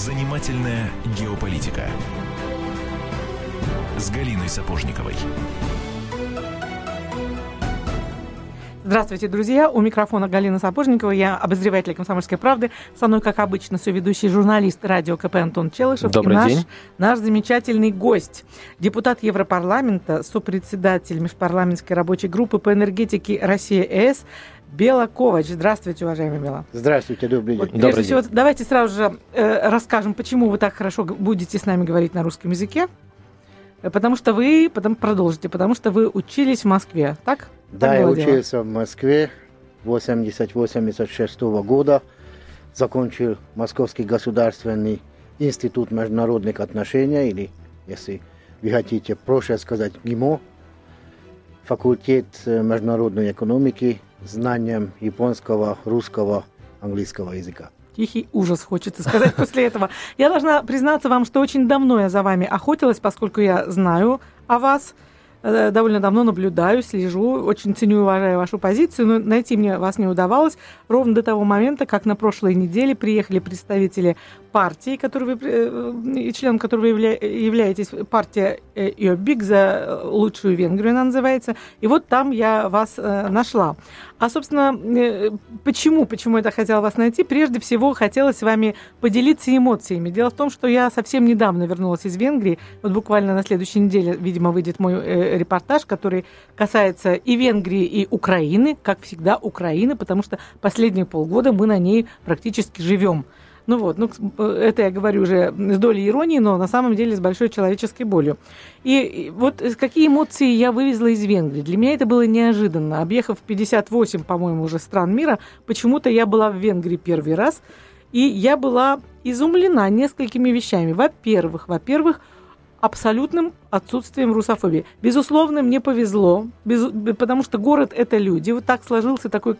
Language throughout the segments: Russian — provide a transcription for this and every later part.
Занимательная геополитика с Галиной Сапожниковой. Здравствуйте, друзья. У микрофона Галина Сапожникова. Я обозреватель «Комсомольской правды». Со мной, как обычно, соведущий журналист радио КП Антон Челышев. Добрый и наш, день. наш замечательный гость. Депутат Европарламента, сопредседатель межпарламентской рабочей группы по энергетике Россия-ЭС Бела Ковач. Здравствуйте, уважаемый Бела. Здравствуйте, добрый день. Вот, Добрый день. всего, давайте сразу же э, расскажем, почему вы так хорошо будете с нами говорить на русском языке. Э, Потому что вы, потом продолжите, потому что вы учились в Москве, так? Да, Так я было дело? учился в Москве 80-86 года. Закончил Московский государственный институт международных отношений, или, если вы хотите проще сказать, ГИМО, факультет э, международной экономики, знанием японского, русского, английского языка. Тихий ужас, хочется сказать после этого. Я должна признаться вам, что очень давно я за вами охотилась, поскольку я знаю о вас, довольно давно наблюдаю, слежу, очень ценю и уважаю вашу позицию, но найти мне вас не удавалось ровно до того момента, как на прошлой неделе приехали представители партии, которой вы, э, и членом которой вы явля- являетесь, партия э, ИОБИК за лучшую Венгрию она называется, и вот там я вас э, нашла. А, собственно, э, почему, почему я хотела вас найти? Прежде всего, хотела с вами поделиться эмоциями. Дело в том, что я совсем недавно вернулась из Венгрии. Вот буквально на следующей неделе, видимо, выйдет мой э, репортаж, который касается и Венгрии, и Украины, как всегда, Украины, потому что последние полгода мы на ней практически живем. Ну вот, ну, это я говорю уже с долей иронии, но на самом деле с большой человеческой болью. И, и вот э, какие эмоции я вывезла из Венгрии. Для меня это было неожиданно. Объехав 58, по-моему, уже стран мира, почему-то я была в Венгрии первый раз, и я была изумлена несколькими вещами. Во-первых, во-первых, абсолютным отсутствием русофобии. Безусловно, мне повезло, без- потому что город – это люди. Вот так сложился, такой,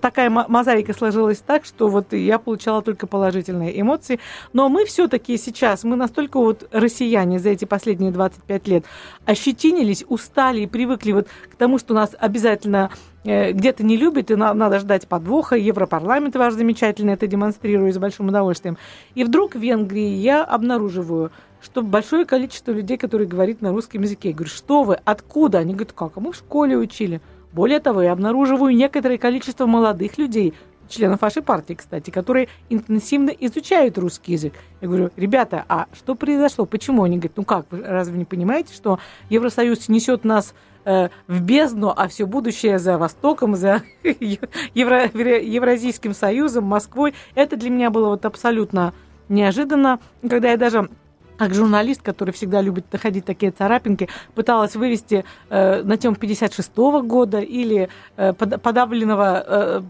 такая мо- мозаика сложилась так, что вот я получала только положительные эмоции. Но мы все-таки сейчас, мы настолько вот россияне за эти последние 25 лет ощетинились, устали и привыкли вот к тому, что нас обязательно э, где-то не любят, и на- надо ждать подвоха. Европарламент ваш замечательный это демонстрирует с большим удовольствием. И вдруг в Венгрии я обнаруживаю, что большое количество людей, которые говорят на русском языке. Я говорю, что вы, откуда? Они говорят, как, а мы в школе учили. Более того, я обнаруживаю некоторое количество молодых людей, членов вашей партии, кстати, которые интенсивно изучают русский язык. Я говорю, ребята, а что произошло? Почему? Они говорят, ну как, вы разве не понимаете, что Евросоюз несет нас э, в бездну, а все будущее за Востоком, за Евро- Евразийским Союзом, Москвой. Это для меня было вот абсолютно неожиданно, когда я даже как журналист, который всегда любит находить такие царапинки, пыталась вывести э, на тему 56 года или э, под- подавленного э,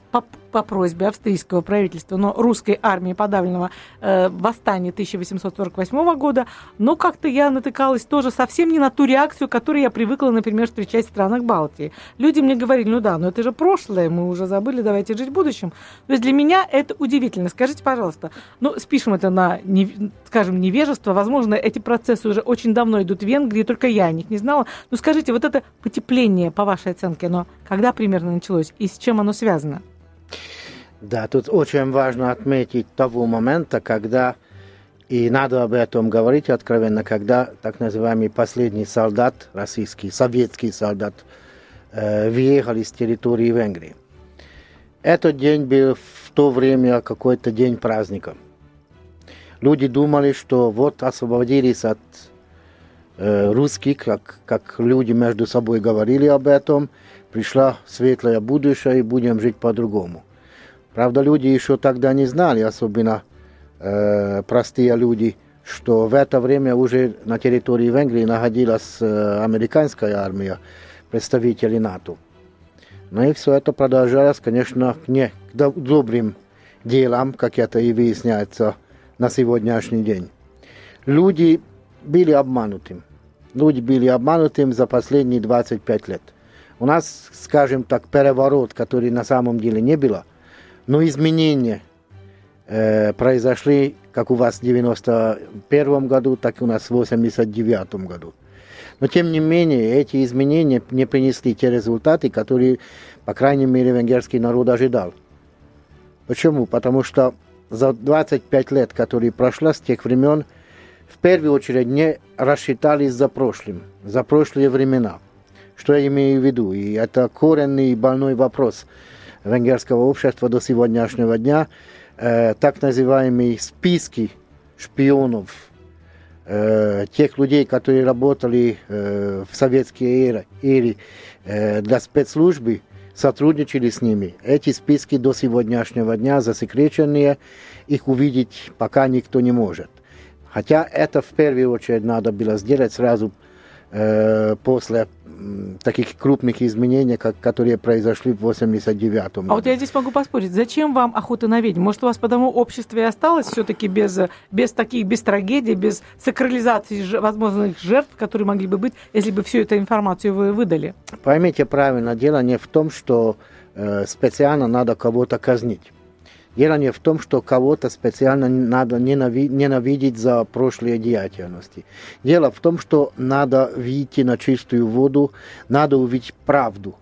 по, просьбе австрийского правительства, но русской армии подавленного э, восстания 1848 года, но как-то я натыкалась тоже совсем не на ту реакцию, которую я привыкла, например, встречать в странах Балтии. Люди мне говорили, ну да, но это же прошлое, мы уже забыли, давайте жить будущим. То есть для меня это удивительно. Скажите, пожалуйста, ну, спишем это на, не- скажем, невежество. Возможно, эти процессы уже очень давно идут в Венгрии, только я о них не знала. Ну, скажите, вот это потепление, по вашей оценке, оно когда примерно началось и с чем оно связано? Да, тут очень важно отметить того момента, когда, и надо об этом говорить откровенно, когда так называемый последний солдат, российский, советский солдат, э, въехал с территории Венгрии. Этот день был в то время какой-то день праздника. Люди думали, что вот освободились от э, русских, как, как люди между собой говорили об этом, пришла светлое будущее и будем жить по-другому. Правда, люди еще тогда не знали, особенно э, простые люди, что в это время уже на территории Венгрии находилась э, американская армия, представители НАТО. Ну и все это продолжалось, конечно, не к до- добрым делам, как это и выясняется на сегодняшний день. Люди были обмануты. Люди были обмануты за последние 25 лет. У нас, скажем так, переворот, который на самом деле не было, но изменения э, произошли как у вас в 91 году, так и у нас в 89 году. Но тем не менее, эти изменения не принесли те результаты, которые, по крайней мере, венгерский народ ожидал. Почему? Потому что за 25 лет, которые прошло с тех времен, в первую очередь не рассчитались за прошлым, за прошлые времена. Что я имею в виду? И это коренный больной вопрос венгерского общества до сегодняшнего дня. Э, так называемые списки шпионов, э, тех людей, которые работали э, в советские эры, эре э, для спецслужбы, сотрудничали с ними. Эти списки до сегодняшнего дня засекреченные, их увидеть пока никто не может. Хотя это в первую очередь надо было сделать сразу после таких крупных изменений, как, которые произошли в 89 году. А вот я здесь могу поспорить, зачем вам охота на ведьм? Может, у вас потому общество и осталось все-таки без, без таких, без трагедий, без сакрализации возможных жертв, которые могли бы быть, если бы всю эту информацию вы выдали? Поймите правильно, дело не в том, что э, специально надо кого-то казнить. Дело не в том, что кого-то специально надо ненавидеть за прошлые деятельности. Дело в том, что надо выйти на чистую воду, надо увидеть правду.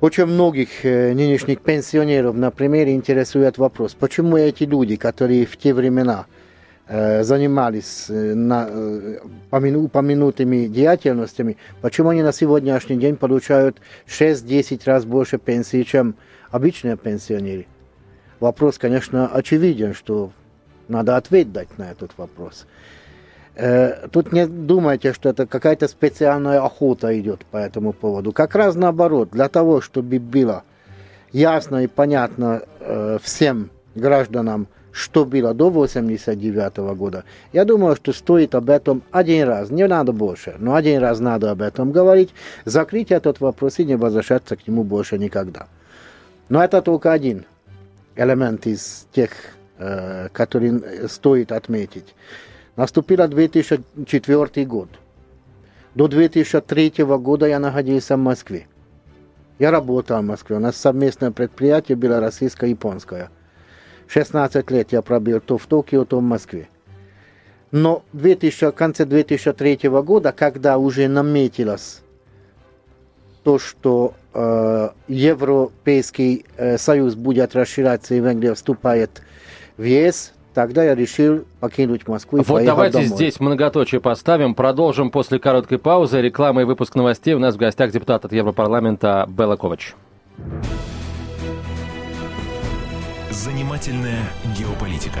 Очень многих э, нынешних пенсионеров, например, интересует вопрос, почему эти люди, которые в те времена э, занимались э, на, упомянутыми деятельностями, почему они на сегодняшний день получают 6-10 раз больше пенсии, чем обычные пенсионеры. Вопрос, конечно, очевиден, что надо ответ дать на этот вопрос. Э, тут не думайте, что это какая-то специальная охота идет по этому поводу. Как раз наоборот, для того, чтобы было ясно и понятно э, всем гражданам, что было до 89 года, я думаю, что стоит об этом один раз, не надо больше, но один раз надо об этом говорить, закрыть этот вопрос и не возвращаться к нему больше никогда. Но это только один элемент из тех, э, который стоит отметить. Наступил 2004 год. До 2003 года я находился в Москве. Я работал в Москве. У нас совместное предприятие было российско-японское. 16 лет я пробил то в Токио, то в Москве. Но в 2000, конце 2003 года, когда уже наметилось то, что э, Европейский э, Союз будет расширяться и Венгрия вступает в ЕС, тогда я решил покинуть Москву и Вот давайте домой. здесь многоточие поставим. Продолжим после короткой паузы. Реклама и выпуск новостей. У нас в гостях депутат от Европарламента Белла Ковач. Занимательная геополитика.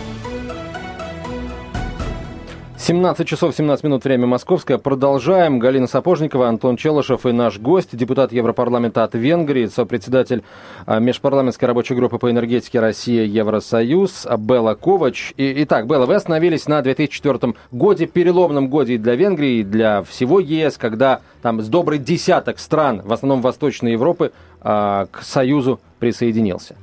17 часов 17 минут, время московское. Продолжаем. Галина Сапожникова, Антон Челышев и наш гость, депутат Европарламента от Венгрии, сопредседатель а, межпарламентской рабочей группы по энергетике Россия Евросоюз Белла Ковач. И, итак, Белла, вы остановились на 2004 годе, переломном годе для Венгрии, и для всего ЕС, когда там с добрый десяток стран, в основном Восточной Европы, а, к Союзу присоединился.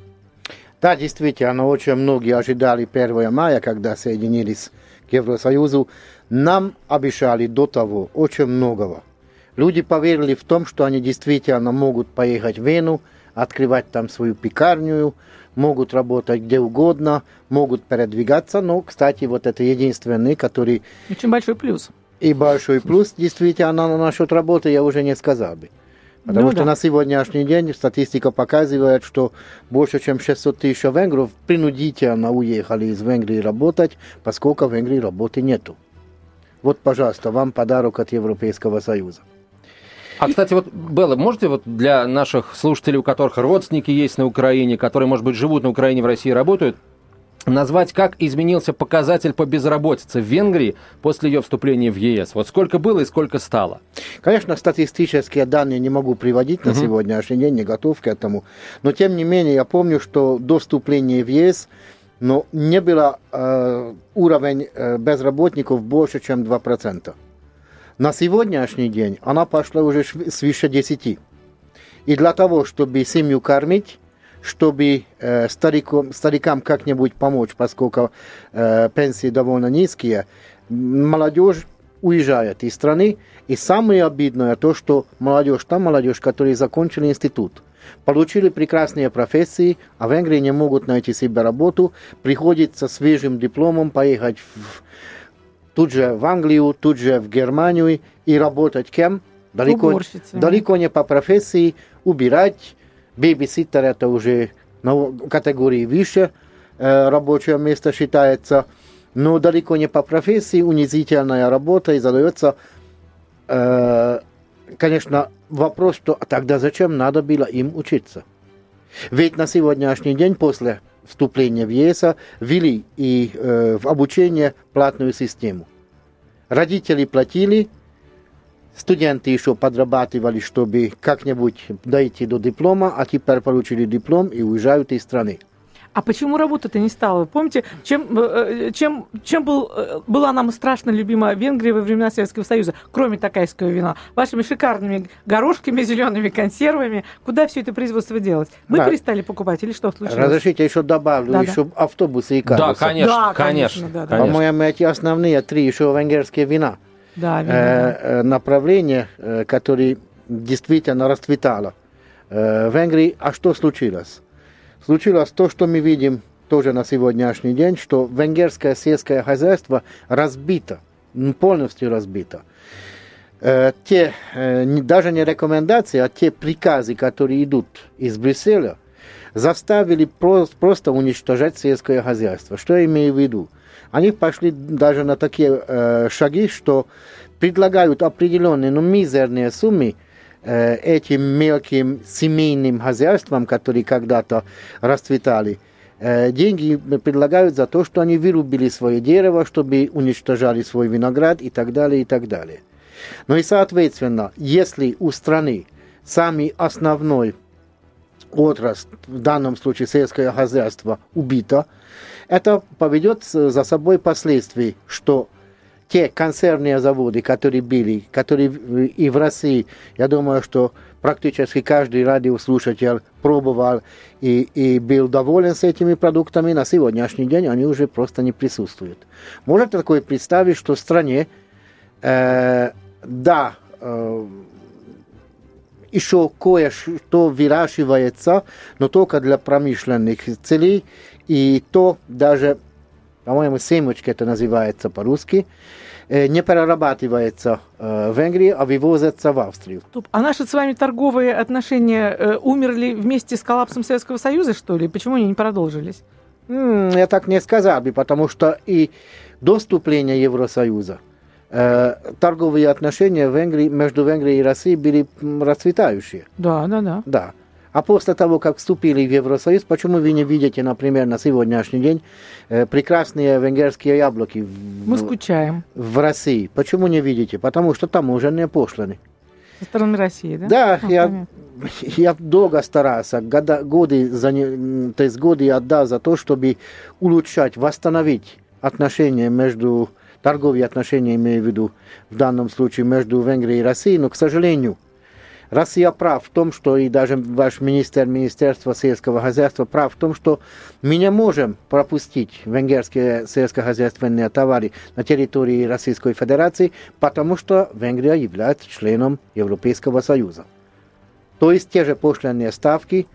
Да, действительно, очень многие ожидали 1 мая, когда соединились к Евросоюзу, нам обещали до того очень многого. Люди поверили в том, что они действительно могут поехать в Вену, открывать там свою пекарню, могут работать где угодно, могут передвигаться, но, кстати, вот это единственный, который... Очень большой плюс. И большой плюс, действительно, насчет работы я уже не сказал бы. Потому ну, что да. на сегодняшний день статистика показывает, что больше чем 600 тысяч венгров принудительно уехали из Венгрии работать, поскольку в Венгрии работы нету. Вот, пожалуйста, вам подарок от Европейского Союза. А, кстати, вот, Белла, можете вот для наших слушателей, у которых родственники есть на Украине, которые, может быть, живут на Украине, в России работают, назвать, как изменился показатель по безработице в Венгрии после ее вступления в ЕС? Вот сколько было и сколько стало? Конечно, статистические данные не могу приводить на угу. сегодняшний день, не готов к этому. Но, тем не менее, я помню, что до вступления в ЕС но не было э, уровень э, безработников больше, чем 2%. На сегодняшний день она пошла уже свыше 10. И для того, чтобы семью кормить, чтобы э, старикам, старикам как-нибудь помочь, поскольку э, пенсии довольно низкие, молодежь уезжает из страны. И самое обидное то, что молодежь, та молодежь, которая закончила институт, получили прекрасные профессии, а в Венгрии не могут найти себе работу, приходится свежим дипломом поехать в, тут же в Англию, тут же в Германию и работать кем? Далеко, далеко не по профессии, убирать. Бейбиситер это уже на категории выше э, рабочее место считается, но далеко не по профессии, унизительная работа и задается э, конечно, вопрос, что тогда зачем надо было им учиться? Ведь на сегодняшний день после вступления в ЕС ввели и э, в обучение платную систему. Родители платили, студенты еще подрабатывали, чтобы как-нибудь дойти до диплома, а теперь получили диплом и уезжают из страны. А почему работа-то не стала? Помните, чем, э, чем, чем был, э, была нам страшно любима Венгрия во времена Советского Союза, кроме такайского вина? Вашими шикарными горошками, зелеными консервами. Куда все это производство делать? Мы да. перестали покупать или что случилось? Разрешите, еще добавлю, да, еще да. автобусы и карусы. Да, конечно, да, конечно. конечно, да, да. По-моему, эти основные три еще венгерские вина. Да, вина, э, э, направления, э, которые действительно расцветало. Э, в Венгрии, а что случилось? случилось то, что мы видим тоже на сегодняшний день, что венгерское сельское хозяйство разбито, полностью разбито. Э, те, э, даже не рекомендации, а те приказы, которые идут из Брюсселя, заставили просто уничтожать сельское хозяйство. Что я имею в виду? Они пошли даже на такие э, шаги, что предлагают определенные, но мизерные суммы Э, этим мелким семейным хозяйствам, которые когда-то расцветали, э, деньги предлагают за то, что они вырубили свое дерево, чтобы уничтожали свой виноград и так далее, и так далее. Ну и, соответственно, если у страны самый основной отрасль, в данном случае сельское хозяйство, убито, это поведет за собой последствия, что те консервные заводы, которые были, которые и в России, я думаю, что практически каждый радиослушатель пробовал и, и был доволен с этими продуктами, на сегодняшний день они уже просто не присутствуют. Можно такое представить, что в стране, э, да, э, еще кое-что выращивается, но только для промышленных целей, и то даже по-моему, семечки это называется по-русски, не перерабатывается в Венгрии, а вывозится в Австрию. А наши с вами торговые отношения умерли вместе с коллапсом Советского Союза, что ли? Почему они не продолжились? Я так не сказал бы, потому что и до вступления Евросоюза торговые отношения Венгрии, между Венгрией и Россией были расцветающие. Да, да, да. Да. А после того, как вступили в Евросоюз, почему вы не видите, например, на сегодняшний день э, прекрасные венгерские яблоки в, Мы скучаем. в России? Почему не видите? Потому что таможенные пошлины. Со стороны России, да? Да, а, я, я долго старался, года, годы, за, то есть годы отдал за то, чтобы улучшать, восстановить отношения между, торговые отношения, имею в виду, в данном случае между Венгрией и Россией, но, к сожалению, Россия прав в том, что и даже ваш министр Министерства сельского хозяйства прав в том, что мы не можем пропустить венгерские сельскохозяйственные товары на территории Российской Федерации, потому что Венгрия является членом Европейского Союза. То есть те же пошлинные ставки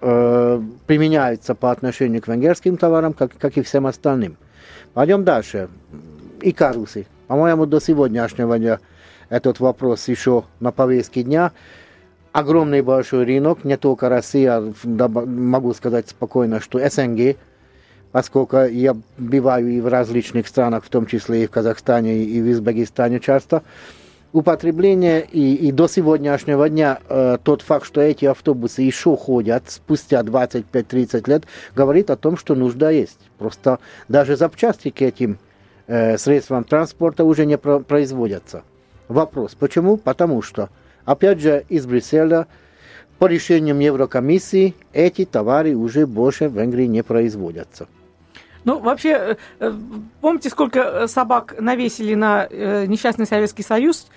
э, применяются по отношению к венгерским товарам, как, как и всем остальным. Пойдем дальше. И карусы. По-моему, до сегодняшнего дня этот вопрос еще на повестке дня. Огромный большой рынок, не только Россия, могу сказать спокойно, что СНГ, поскольку я бываю и в различных странах, в том числе и в Казахстане, и в Узбекистане часто, употребление и, и до сегодняшнего дня э, тот факт, что эти автобусы еще ходят спустя 25-30 лет, говорит о том, что нужда есть. Просто даже запчасти к этим э, средствам транспорта уже не про производятся. Вопрос. Почему? Потому что, опять же, из Брюсселя по решениям Еврокомиссии эти товары уже больше в Венгрии не производятся. Ну, вообще, э, э, помните, сколько э, собак навесили на несчастный Советский Союз?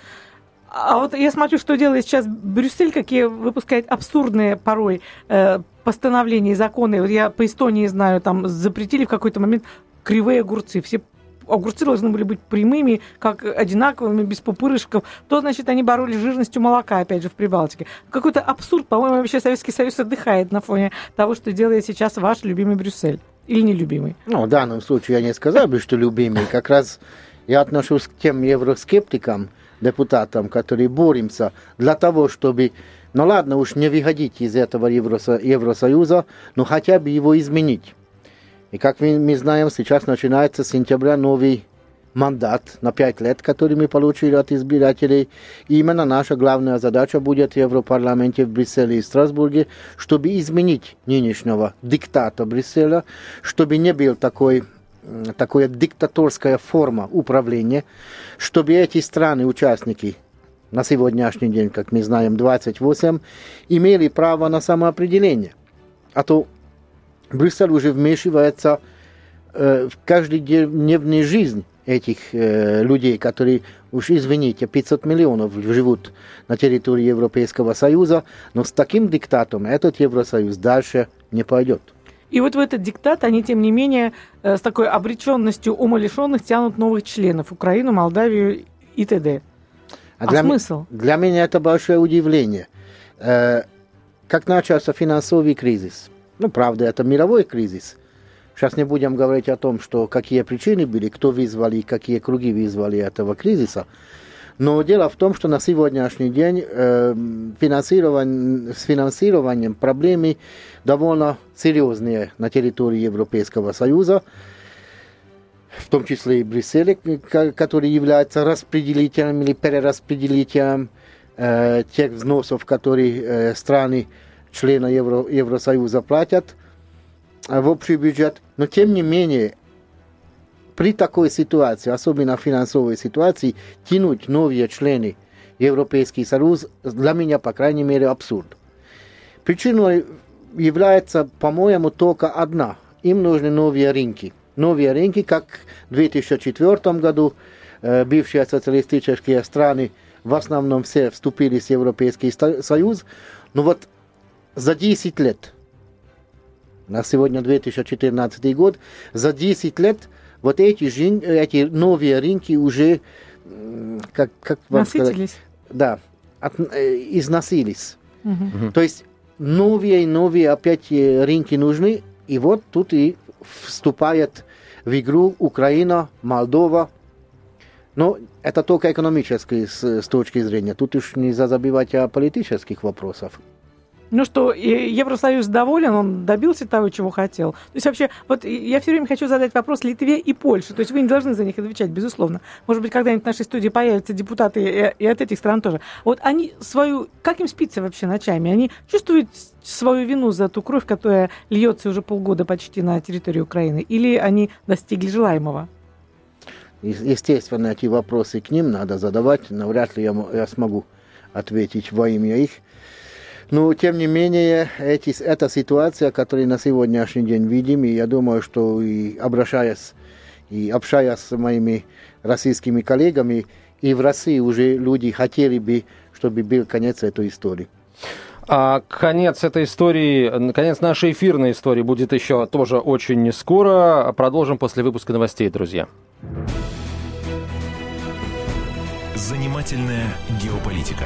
А вот я смотрю, что делает сейчас Брюссель, какие выпускает абсурдные порой постановления и законы. Я по Эстонии знаю, там запретили в какой-то момент кривые огурцы. Все огурцы должны были быть прямыми, как одинаковыми, без пупырышков, то, значит, они боролись с жирностью молока, опять же, в Прибалтике. Какой-то абсурд, по-моему, вообще Советский Союз отдыхает на фоне того, что делает сейчас ваш любимый Брюссель. Или нелюбимый? Ну, в данном случае я не сказал бы, что любимый. Как раз я отношусь к тем евроскептикам, депутатам, которые боремся для того, чтобы, ну ладно, уж не выходить из этого Евросо Евросоюза, но хотя бы его изменить. И как мы, мы знаем, сейчас начинается с сентября новый мандат на пять лет, который мы получили от избирателей. И именно наша главная задача будет в Европарламенте в Брюсселе и Страсбурге, чтобы изменить нынешнего диктата Брюсселя, чтобы не был такой такая диктаторская форма управления, чтобы эти страны, участники на сегодняшний день, как мы знаем, 28, имели право на самоопределение. А то Брюссель уже вмешивается э, в каждодневную жизнь этих э, людей, которые, уж извините, 500 миллионов живут на территории Европейского Союза, но с таким диктатом этот Евросоюз дальше не пойдет. И вот в этот диктат они, тем не менее, э, с такой обреченностью умалишенных тянут новых членов Украину, Молдавию и т.д. А, а для смысл? Для меня это большое удивление. Э, как начался финансовый кризис, ну, правда, это мировой кризис. Сейчас не будем говорить о том, что какие причины были, кто вызвали, какие круги вызвали этого кризиса. Но дело в том, что на сегодняшний день э, финансирование, с финансированием проблемы довольно серьезные на территории Европейского Союза, в том числе и Брюсселе, который является распределителем или перераспределителем э, тех взносов, которые э, страны члены Евро, Евросоюза платят э, в общий бюджет. Но тем не менее при такой ситуации, особенно финансовой ситуации, тянуть новые члены Европейский Союз для меня, по крайней мере, абсурд. Причиной является, по-моему, только одна. Им нужны новые рынки. Новые рынки, как в 2004 году э, бывшие социалистические страны в основном все вступили в Европейский Союз. Но вот за 10 лет, на сегодня 2014 год, за 10 лет вот эти, эти новые рынки уже, как, как вам Насытились? сказать? Да, от, э, износились. Угу. То есть новые и новые опять э, рынки нужны, и вот тут и вступает в игру Украина, Молдова. Но это только экономически с, с точки зрения. Тут уж нельзя забивать о политических вопросах. Ну что, Евросоюз доволен, он добился того, чего хотел. То есть вообще, вот я все время хочу задать вопрос Литве и Польше. То есть вы не должны за них отвечать, безусловно. Может быть, когда-нибудь в нашей студии появятся депутаты и, от этих стран тоже. Вот они свою... Как им спится вообще ночами? Они чувствуют свою вину за ту кровь, которая льется уже полгода почти на территории Украины? Или они достигли желаемого? Естественно, эти вопросы к ним надо задавать. Навряд ли я, я смогу ответить во имя их. Но, тем не менее, эти, эта ситуация, которую на сегодняшний день видим, и я думаю, что и обращаясь, и общаясь с моими российскими коллегами, и в России уже люди хотели бы, чтобы был конец этой истории. А конец этой истории, конец нашей эфирной истории будет еще тоже очень скоро. Продолжим после выпуска новостей, друзья. Занимательная геополитика.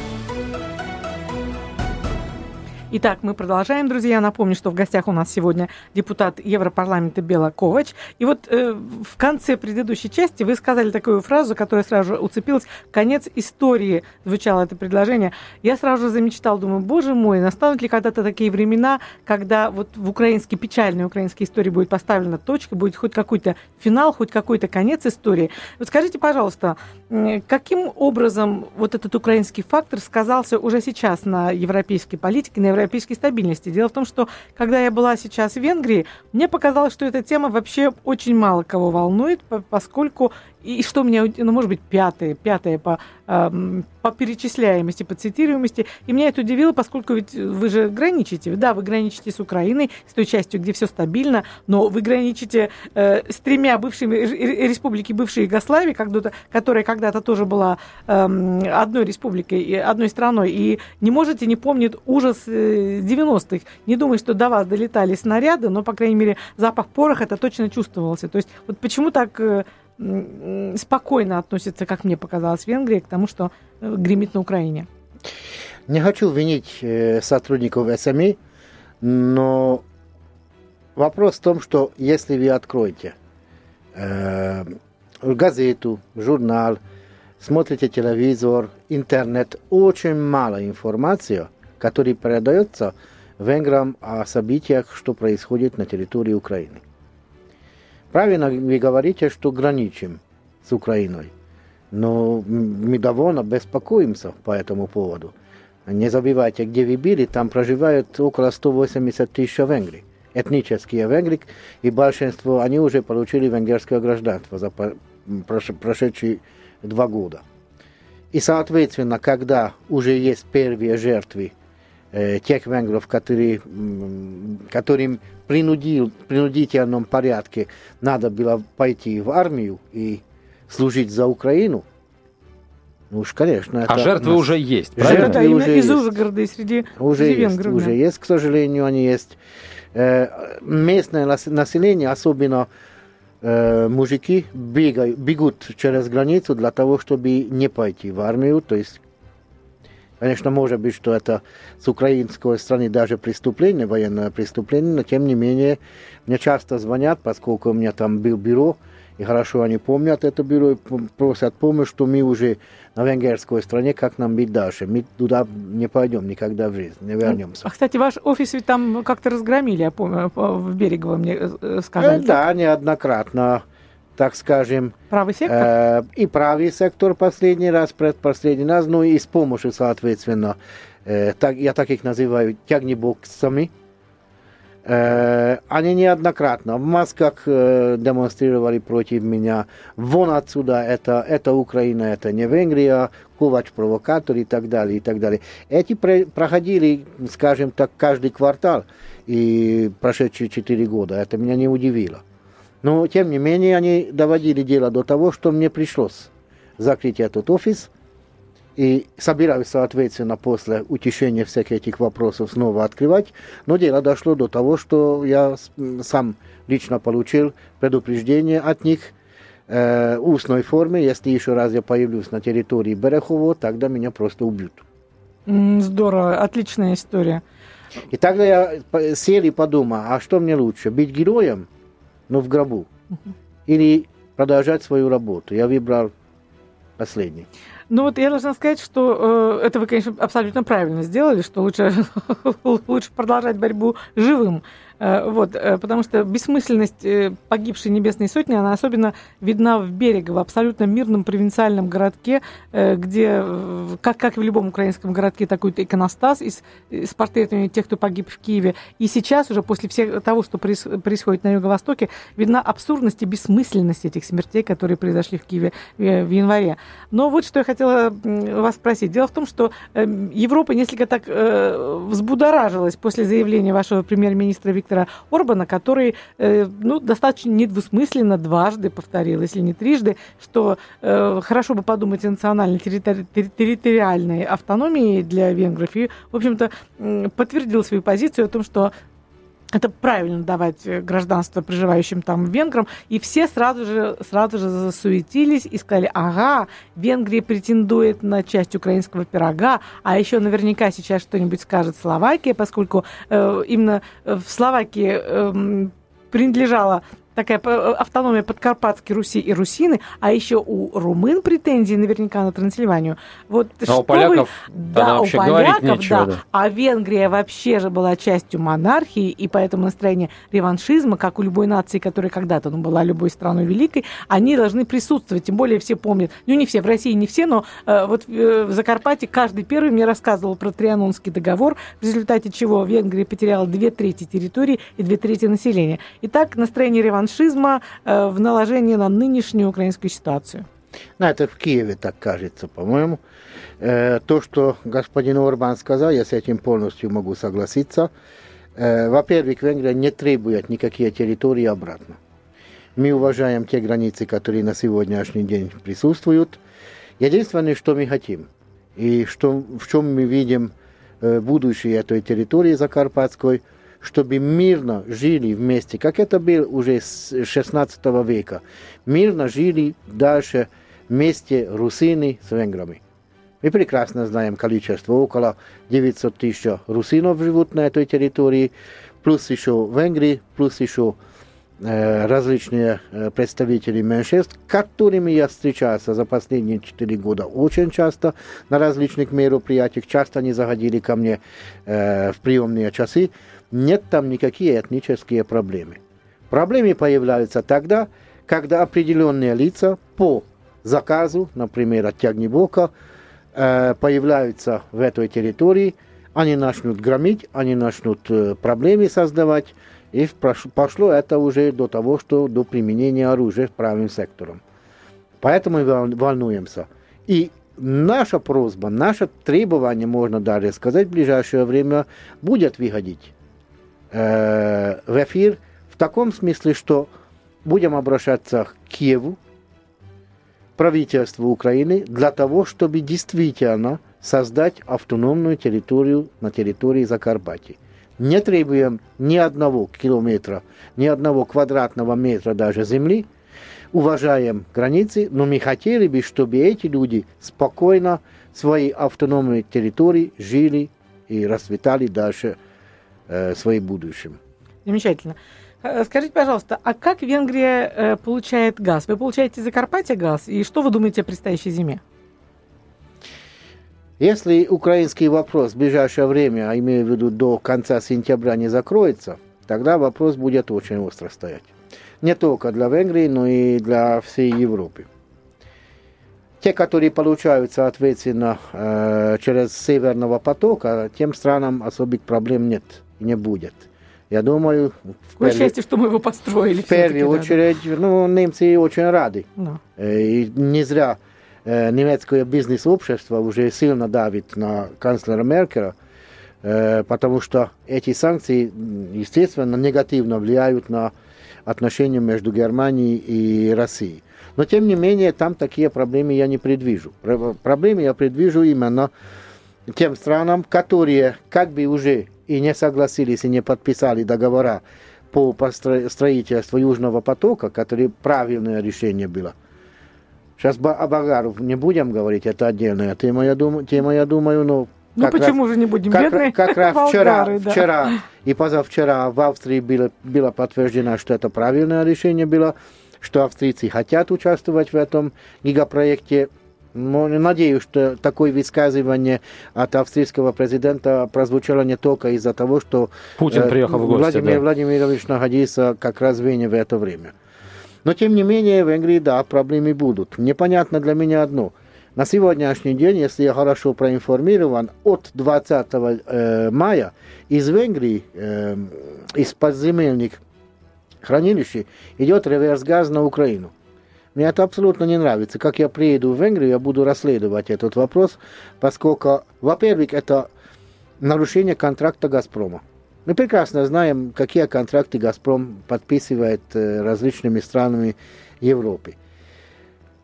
Итак, мы продолжаем, друзья. Напомню, что в гостях у нас сегодня депутат Европарламента Бела Ковач. И вот э, в конце предыдущей части вы сказали такую фразу, которая сразу же уцепилась. «Конец истории» звучало это предложение. Я сразу же замечтал, думаю, боже мой, настанут ли когда-то такие времена, когда вот в украинской, печальной украинской истории будет поставлена точка, будет хоть какой-то финал, хоть какой-то конец истории. Вот скажите, пожалуйста, каким образом вот этот украинский фактор сказался уже сейчас на европейской политике, на европейской европейской стабильности. Дело в том, что когда я была сейчас в Венгрии, мне показалось, что эта тема вообще очень мало кого волнует, поскольку и что меня, ну, может быть, пятое, пятое по, э, по перечисляемости, по цитируемости. И меня это удивило, поскольку ведь вы же граничите. Да, вы граничите с Украиной, с той частью, где все стабильно, но вы граничите э, с тремя бывшими республики бывшей Югославии, когда которая когда-то тоже была э, одной республикой, одной страной, и не можете не помнить ужас 90-х. Э, не думаю, что до вас долетали снаряды, но, по крайней мере, запах пороха это точно чувствовался. То есть вот почему так э, спокойно относится, как мне показалось, Венгрия к тому, что э, гремит на Украине? Не хочу винить э, сотрудников СМИ, но вопрос в том, что если вы откроете э, газету, журнал, смотрите телевизор, интернет, очень мало информации, которая передается венграм о событиях, что происходит на территории Украины. Правильно вы говорите, что граничим с Украиной. Но мы довольно беспокоимся по этому поводу. Не забывайте, где вы были, там проживают около 180 тысяч венгров. Этнические венгры, и большинство, они уже получили венгерское гражданство за прошедшие два года. И, соответственно, когда уже есть первые жертвы тех венгров, которые, которым принудил, принудительном порядке надо было пойти в армию и служить за Украину, ну уж, конечно. А жертвы нас... уже есть, правильно? Жертвы да, уже из. Ужгорода и среди, уже среди есть, венгров. Уже да. есть, к сожалению, они есть. Э, местное население, особенно э, мужики, бегают, бегут через границу для того, чтобы не пойти в армию, то есть Конечно, может быть, что это с украинской стороны даже преступление, военное преступление, но тем не менее мне часто звонят, поскольку у меня там был бюро, и хорошо они помнят это бюро и просят помощь, что мы уже на венгерской стране, как нам быть дальше. Мы туда не пойдем никогда в жизнь, не вернемся. А, кстати, ваш офис ведь там как-то разгромили, я помню, в Берегово мне э, сказали. Э, да, неоднократно так скажем... Правый сектор? Э, и правый сектор последний раз, предпоследний раз, ну и с помощью, соответственно, э, так, я так их называю, тягнебоксами. Э, они неоднократно в масках э, демонстрировали против меня. Вон отсюда, это, это Украина, это не Венгрия, Ковач провокатор и так далее, и так далее. Эти про, проходили, скажем так, каждый квартал и прошедшие четыре года. Это меня не удивило. Но, тем не менее, они доводили дело до того, что мне пришлось закрыть этот офис. И собираюсь, соответственно, после утешения всех этих вопросов снова открывать. Но дело дошло до того, что я сам лично получил предупреждение от них э, устной форме. Если еще раз я появлюсь на территории Берехово, тогда меня просто убьют. Здорово, отличная история. И тогда я сел и подумал, а что мне лучше, быть героем – но в гробу. Или продолжать свою работу. Я выбрал последний. Ну вот я должна сказать, что э, это вы, конечно, абсолютно правильно сделали, что лучше, лучше продолжать борьбу живым, вот, э, потому что бессмысленность э, погибшей Небесной Сотни, она особенно видна в Берегово, абсолютно мирном провинциальном городке, где, как, как в любом украинском городке, такой иконостас из, с портретами тех, кто погиб в Киеве. И сейчас уже после всего того, что происходит на Юго-Востоке, видна абсурдность и бессмысленность этих смертей, которые произошли в Киеве в январе. Но вот что я хотела вас спросить. Дело в том, что Европа несколько так взбудоражилась после заявления вашего премьер-министра Виктора Виктора Орбана, который э, ну, достаточно недвусмысленно дважды повторил, если не трижды, что э, хорошо бы подумать о национальной территори- территориальной автономии для венгров. И, в общем-то, подтвердил свою позицию о том, что это правильно давать э, гражданство проживающим там венграм. И все сразу же, сразу же засуетились и сказали, ага, Венгрия претендует на часть украинского пирога, а еще наверняка сейчас что-нибудь скажет Словакия, поскольку э, именно в Словакии э, принадлежала такая э, автономия Подкарпатской Руси и Русины, а еще у румын претензии наверняка на Трансильванию. Вот а что у поляков, вы... да, у поляков, нечего, да. да. А Венгрия вообще же была частью монархии, и поэтому настроение реваншизма, как у любой нации, которая когда-то ну, была любой страной великой, они должны присутствовать. Тем более все помнят, ну не все, в России не все, но э, вот э, в Закарпатье каждый первый мне рассказывал про Трианонский договор, в результате чего Венгрия потеряла две трети территории и две трети населения. Итак, настроение реваншизма реваншизма в наложении на нынешнюю украинскую ситуацию? Ну, это в Киеве так кажется, по-моему. То, что господин Орбан сказал, я с этим полностью могу согласиться. Во-первых, Венгрия не требует никакие территории обратно. Мы уважаем те границы, которые на сегодняшний день присутствуют. Единственное, что мы хотим, и что, в чем мы видим будущее этой территории Закарпатской, чтобы мирно жили вместе, как это было уже с 16 века. Мирно жили дальше вместе русины с венграми. Мы прекрасно знаем количество, около 900 тысяч русинов живут на этой территории, плюс еще венгры, плюс еще различные э, представители меньшинств, которыми я встречался за последние 4 года очень часто на различных мероприятиях, часто они заходили ко мне э, в приемные часы, нет там никакие этнические проблемы. Проблемы появляются тогда, когда определенные лица по заказу, например, от Тягнебока, Э, появляются в этой территории, они начнут громить, они начнут э, проблемы создавать, и пошло это уже до того, что до применения оружия правым сектором. Поэтому волнуемся. И наша просьба, наше требование, можно даже сказать, в ближайшее время будет выходить э, в эфир в таком смысле, что будем обращаться к Киеву, правительству Украины для того, чтобы действительно создать автономную территорию на территории Закарпатья. Не требуем ни одного километра, ни одного квадратного метра даже земли, уважаем границы, но мы хотели бы, чтобы эти люди спокойно в своей автономной территории жили и расцветали дальше э, своим будущим. Замечательно. Э, скажите, пожалуйста, а как Венгрия э, получает газ? Вы получаете Закарпатье газ? И что вы думаете о предстоящей зиме? Если украинский вопрос в ближайшее время, а имею в виду до конца сентября, не закроется, тогда вопрос будет очень остро стоять. Не только для Венгрии, но и для всей Европы. Те, которые получают, соответственно, э, через Северного потока, тем странам особых проблем нет и не будет – я думаю... В Какое счастье, что мы его построили. В первую очередь, да. ну, немцы очень рады. No. И не зря немецкое бизнес-общество уже сильно давит на канцлера Меркера, потому что эти санкции, естественно, негативно влияют на отношения между Германией и Россией. Но, тем не менее, там такие проблемы я не предвижу. Проблемы я предвижу именно тем странам, которые как бы уже и не согласились и не подписали договора по строительству Южного потока, которое правильное решение было. Сейчас о Багару не будем говорить, это отдельная тема, я думаю, тема, я думаю, но ну почему раз, же не будем, как, бедные Как раз вчера, болгары, да. вчера и позавчера в Австрии было, было подтверждено, что это правильное решение было, что австрийцы хотят участвовать в этом гигапроекте ну, надеюсь, что такое высказывание от австрийского президента прозвучало не только из-за того, что Путин приехал в гости, Владимир да. Владимирович находился как раз в Вене в это время. Но, тем не менее, в Венгрии, да, проблемы будут. Непонятно для меня одно. На сегодняшний день, если я хорошо проинформирован, от 20 э, мая из Венгрии, э, из подземельных хранилищ идет реверс газ на Украину. Мне это абсолютно не нравится. Как я приеду в Венгрию, я буду расследовать этот вопрос, поскольку, во-первых, это нарушение контракта «Газпрома». Мы прекрасно знаем, какие контракты «Газпром» подписывает э, различными странами Европы.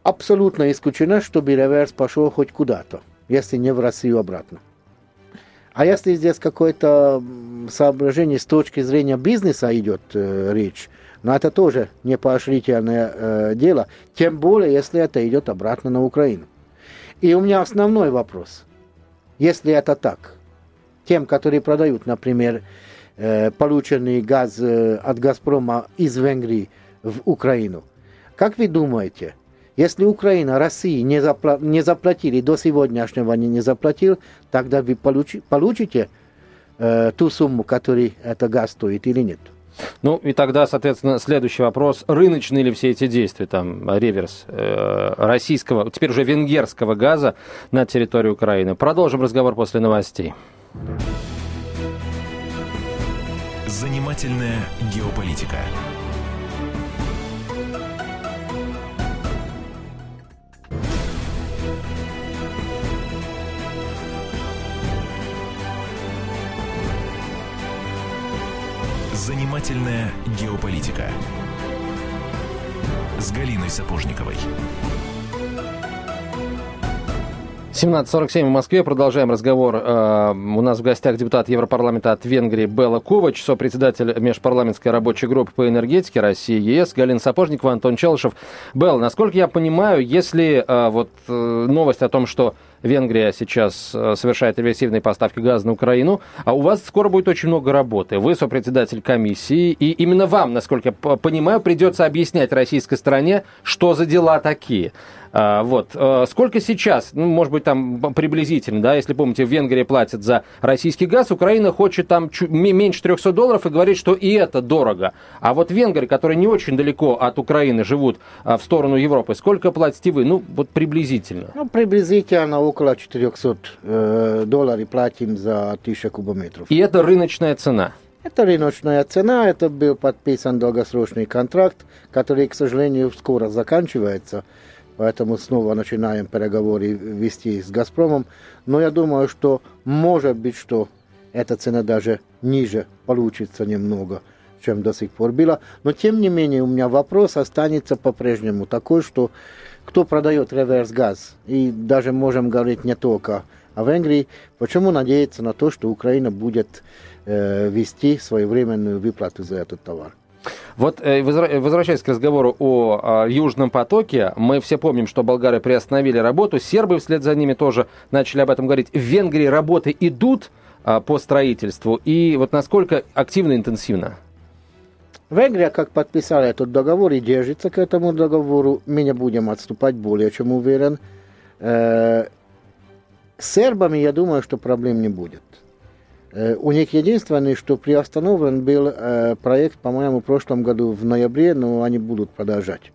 Абсолютно исключено, чтобы реверс пошел хоть куда-то, если не в Россию обратно. А если здесь какое-то соображение с точки зрения бизнеса идет э, речь, но это тоже не поощрительное э, дело, тем более, если это идет обратно на Украину. И у меня основной вопрос. Если это так, тем, которые продают, например, полученный газ э, от «Газпрома» из Венгрии в Украину, как вы думаете, если Украина России не, запла не заплатили, до сегодняшнего они не заплатил, тогда вы получи получите э, ту сумму, которую это газ стоит или нет? Ну и тогда, соответственно, следующий вопрос. Рыночные ли все эти действия, там, реверс э, российского, теперь уже венгерского газа на территории Украины? Продолжим разговор после новостей. Занимательная геополитика. Занимательная геополитика с Галиной Сапожниковой. 17.47 в Москве. Продолжаем разговор. Э, у нас в гостях депутат Европарламента от Венгрии Белла Ковач, сопредседатель межпарламентской рабочей группы по энергетике России ЕС, Галина Сапожникова, Антон Челышев. Белла, насколько я понимаю, если э, вот э, новость о том, что Венгрия сейчас совершает реверсивные поставки газа на Украину, а у вас скоро будет очень много работы. Вы сопредседатель комиссии, и именно вам, насколько я понимаю, придется объяснять российской стороне, что за дела такие. А, вот. Э, сколько сейчас, ну, может быть, там приблизительно, да, если помните, в Венгрии платят за российский газ, Украина хочет там чуть, меньше 300 долларов и говорит, что и это дорого. А вот венгры, которые не очень далеко от Украины живут а, в сторону Европы, сколько платите вы? Ну, вот приблизительно. Ну, приблизительно около 400 э, долларов платим за 1000 кубометров. И это рыночная цена? Это рыночная цена, это был подписан долгосрочный контракт, который, к сожалению, скоро заканчивается. Поэтому снова начинаем переговоры вести с «Газпромом». Но я думаю, что может быть, что эта цена даже ниже получится немного, чем до сих пор было. Но тем не менее у меня вопрос останется по-прежнему такой, что кто продает реверс-газ, и даже можем говорить не только о Венгрии, почему надеяться на то, что Украина будет э, вести своевременную выплату за этот товар? Вот э, возвращаясь к разговору о Южном потоке, мы все помним, что болгары приостановили работу, сербы вслед за ними тоже начали об этом говорить. В Венгрии работы идут а, по строительству, и вот насколько активно интенсивно? Венгрия, как подписала этот договор и держится к этому договору, мы не будем отступать, более чем уверен. Э, с сербами, я думаю, что проблем не будет. Э, у них единственное, что приостановлен был э, проект, по-моему, в прошлом году в ноябре, но они будут продолжать.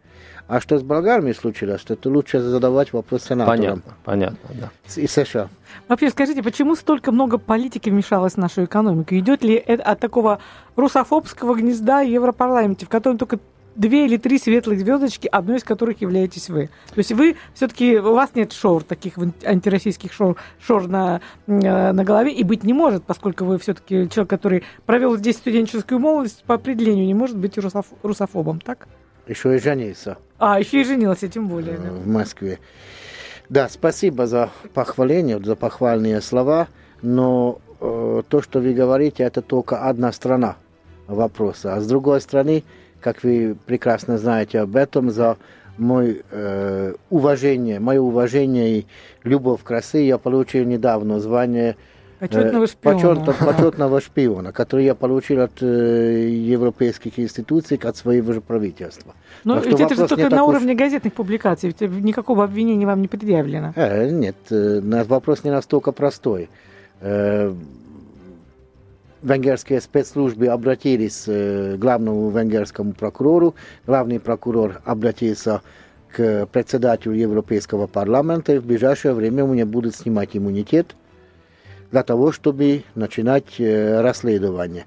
А что с болгарами случилось, это лучше задавать вопрос сенаторам. Понятно, понятно, да. И США. Вообще, скажите, почему столько много политики вмешалось в нашу экономику? Идет ли это от такого русофобского гнезда в Европарламенте, в котором только две или три светлых звездочки, одной из которых являетесь вы. То есть вы все-таки, у вас нет шор, таких антироссийских шор, шор на, э, на голове, и быть не может, поскольку вы все-таки человек, который провел здесь студенческую молодость, по определению не может быть русоф, русофобом, так? Еще и женился. А, еще и женился, тем более. Да. В Москве. Да, спасибо за похваление, за похвальные слова, но э, то, что вы говорите, это только одна страна вопроса. А с другой стороны, как вы прекрасно знаете об этом, за мой э, уважение, мое уважение и любовь к России я получил недавно звание Почетного шпиона. Почетного, почетного шпиона, который я получил от э, европейских институций, от своего же правительства. Но ведь это же только на уровне газетных публикаций, ведь никакого обвинения вам не предъявлено. Э, нет, э, вопрос не настолько простой. Э, венгерские спецслужбы обратились к главному венгерскому прокурору. Главный прокурор обратился к председателю Европейского парламента, и в ближайшее время у меня будут снимать иммунитет для того, чтобы начинать расследование.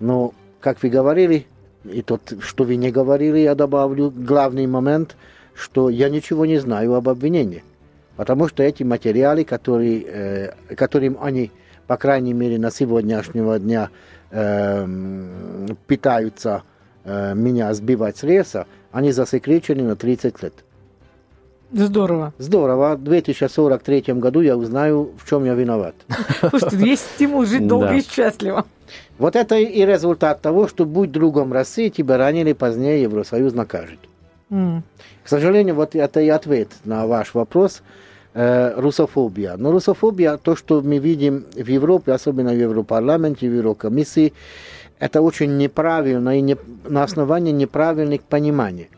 Но, как вы говорили, и тот, что вы не говорили, я добавлю, главный момент, что я ничего не знаю об обвинении. Потому что эти материалы, которые, э, которым они по крайней мере, на сегодняшнего дня э, пытаются э, меня сбивать с рейса, они засекречены на 30 лет. Здорово. Здорово. В 2043 году я узнаю, в чем я виноват. Слушайте, есть стимул жить долго и счастливо. Вот это и результат того, что будь другом России, тебя рано или позднее Евросоюз накажет. К сожалению, вот это и ответ на ваш вопрос – русофобия. Но русофобия, то, что мы видим в Европе, особенно в Европарламенте, в Еврокомиссии, это очень неправильно и не, на основании неправильных пониманий.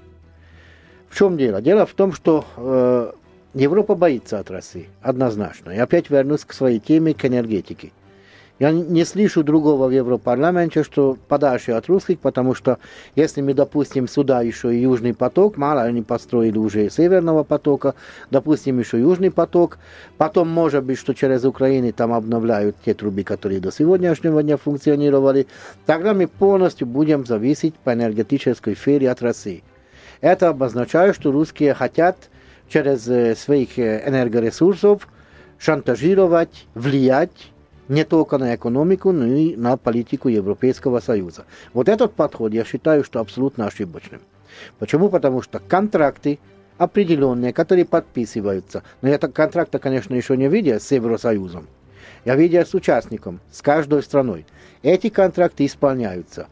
В чем дело? Дело в том, что э, Европа боится от России, однозначно. И опять вернусь к своей теме, к энергетике. Я не слышу другого в Европарламенте, что подальше от русских, потому что если мы допустим сюда еще и Южный поток, мало они построили уже Северного потока, допустим еще Южный поток, потом может быть, что через Украину там обновляют те трубы, которые до сегодняшнего дня функционировали, тогда мы полностью будем зависеть по энергетической сфере от России. Это обозначает, что русские хотят через своих энергоресурсов шантажировать, влиять не только на экономику, но и на политику Европейского Союза. Вот этот подход я считаю, что абсолютно ошибочным. Почему? Потому что контракты определенные, которые подписываются, но я так контракта, конечно, еще не видел с Евросоюзом, я видел с участником, с каждой страной. Эти контракты исполняются.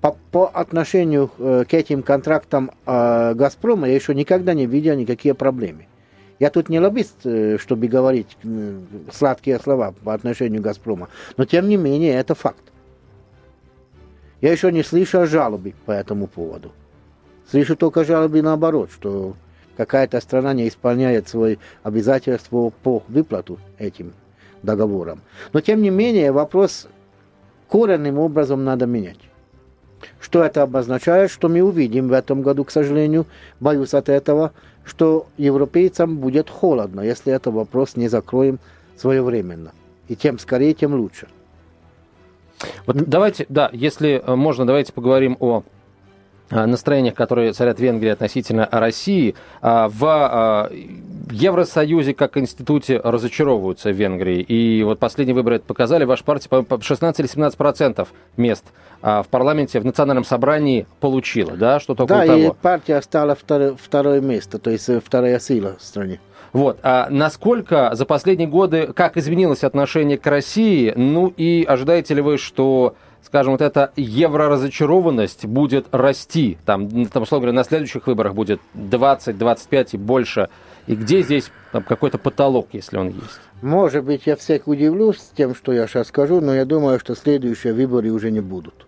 По, по отношению э, к этим контрактам э, Газпрома я еще никогда не видел никакие проблемы. Я тут не лоббист, э, чтобы говорить э, сладкие слова по отношению Газпрома, но тем не менее это факт. Я еще не слышал жалобы по этому поводу. Слышу только жалобы наоборот, что какая-то страна не исполняет свои обязательства по выплату этим договорам. Но тем не менее вопрос коренным образом надо менять. Что это обозначает, что мы увидим в этом году, к сожалению, боюсь от этого, что европейцам будет холодно, если этот вопрос не закроем своевременно. И тем скорее, тем лучше. Вот давайте, да, если э, можно, давайте поговорим о настроениях, которые царят в Венгрии относительно России. А, в а, Евросоюзе как институте разочаровываются в Венгрии. И вот последние выборы это показали. Ваша партия, по 16 или 17 процентов мест в парламенте, в национальном собрании получила, да, что-то да, того. и партия стала второе, второе место, то есть э, вторая сила в стране. Вот. А насколько за последние годы, как изменилось отношение к России? Ну и ожидаете ли вы, что скажем, вот эта евроразочарованность будет расти. Там, там, условно говоря, на следующих выборах будет 20, 25 и больше. И где здесь там, какой-то потолок, если он есть? Может быть, я всех удивлюсь тем, что я сейчас скажу, но я думаю, что следующие выборы уже не будут.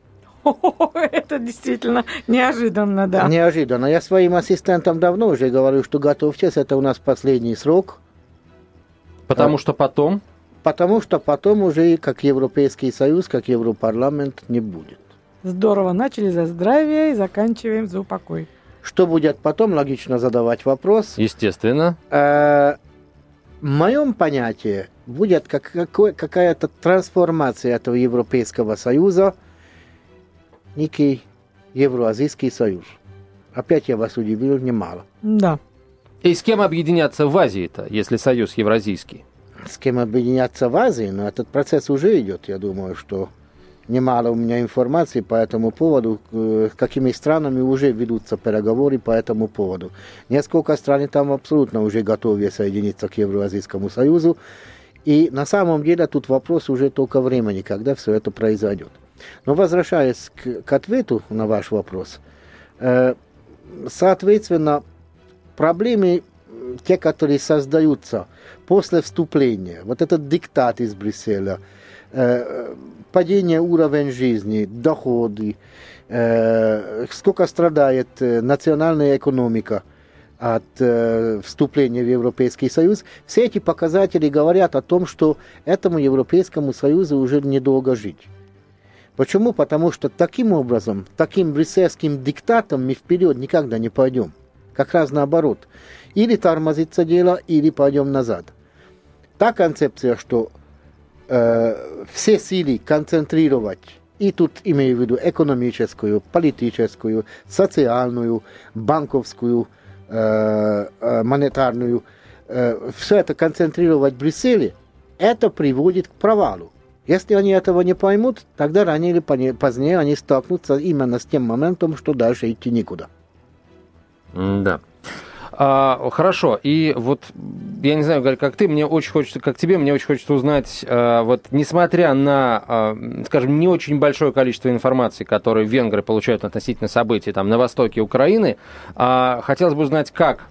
Это действительно неожиданно, да. Неожиданно. Я своим ассистентам давно уже говорю, что готовьтесь, это у нас последний срок. Потому а... что потом? Потому что потом уже как Европейский Союз, как Европарламент не будет. Здорово, начали за здравие и заканчиваем за упокой. Что будет потом, логично задавать вопрос. Естественно. Э, в моем понятии будет как, какой, какая-то трансформация этого Европейского Союза, некий Евроазийский Союз. Опять я вас удивил немало. Да. И с кем объединяться в Азии-то, если Союз Евразийский? С кем объединяться в Азии, но этот процесс уже идет. Я думаю, что немало у меня информации по этому поводу, э, какими странами уже ведутся переговоры по этому поводу. Несколько стран там абсолютно уже готовы соединиться к Евроазийскому Союзу. И на самом деле тут вопрос уже только времени, когда все это произойдет. Но возвращаясь к, к ответу на ваш вопрос, э, соответственно, проблемы те, которые создаются после вступления, вот этот диктат из Брюсселя, э, падение уровня жизни, доходы, э, сколько страдает э, национальная экономика от э, вступления в Европейский Союз, все эти показатели говорят о том, что этому Европейскому Союзу уже недолго жить. Почему? Потому что таким образом, таким брюссельским диктатом мы вперед никогда не пойдем. Как раз наоборот. Или тормозится дело, или пойдем назад. Та концепция, что э, все силы концентрировать, и тут имею в виду экономическую, политическую, социальную, банковскую, э, э монетарную, э, все это концентрировать в Брюсселе, это приводит к провалу. Если они этого не поймут, тогда рано или позднее они столкнутся именно с тем моментом, что дальше идти никуда. Да. А, хорошо, и вот я не знаю, как ты, мне очень хочется, как тебе, мне очень хочется узнать, а, вот несмотря на, а, скажем, не очень большое количество информации, которую венгры получают относительно событий там на востоке Украины, а, хотелось бы узнать, как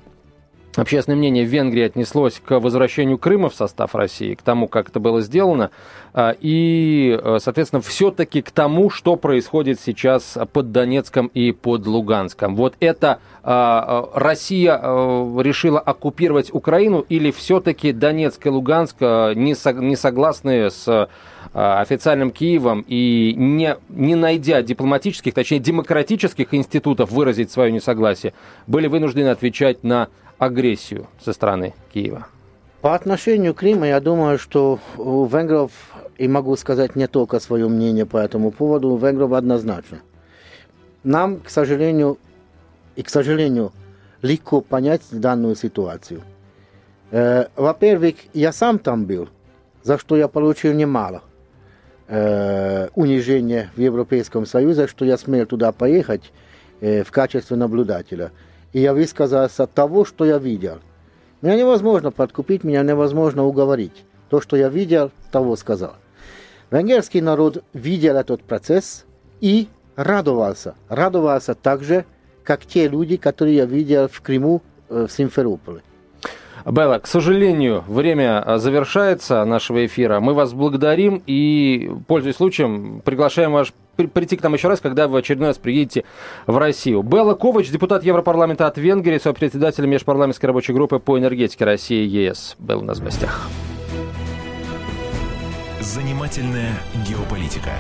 общественное мнение в Венгрии отнеслось к возвращению Крыма в состав России, к тому, как это было сделано, а, и, э, соответственно, все-таки к тому, что происходит сейчас под Донецком и под Луганском. Вот это а, а, Россия э, решила оккупировать Украину или все-таки Донецк и Луганск э, не согласны с официальным Киевом и не, не найдя дипломатических, точнее демократических институтов выразить свое несогласие, были вынуждены отвечать на агрессию со стороны Киева? По отношению к Крыму, я думаю, что у венгров, и могу сказать не только свое мнение по этому поводу, у венгров однозначно. Нам, к сожалению, и к сожалению, легко понять данную ситуацию. Э, во-первых, я сам там был, за что я получил немало э, унижения в Европейском Союзе, что я смел туда поехать э, в качестве наблюдателя. И я высказался от того, что я видел. Меня невозможно подкупить, меня невозможно уговорить. То, что я видел, того сказал. Венгерский народ видел этот процесс и радовался. Радовался так же, как те люди, которые я видел в Крыму, э, в Симферополе. Белла, к сожалению, время а, завершается нашего эфира. Мы вас благодарим и, пользуясь случаем, приглашаем вас прийти к нам еще раз, когда вы очередной раз приедете в Россию. Белла Ковач, депутат Европарламента от Венгрии, сопредседатель межпарламентской рабочей группы по энергетике России и ЕС. Белла у нас в гостях. Занимательная геополитика.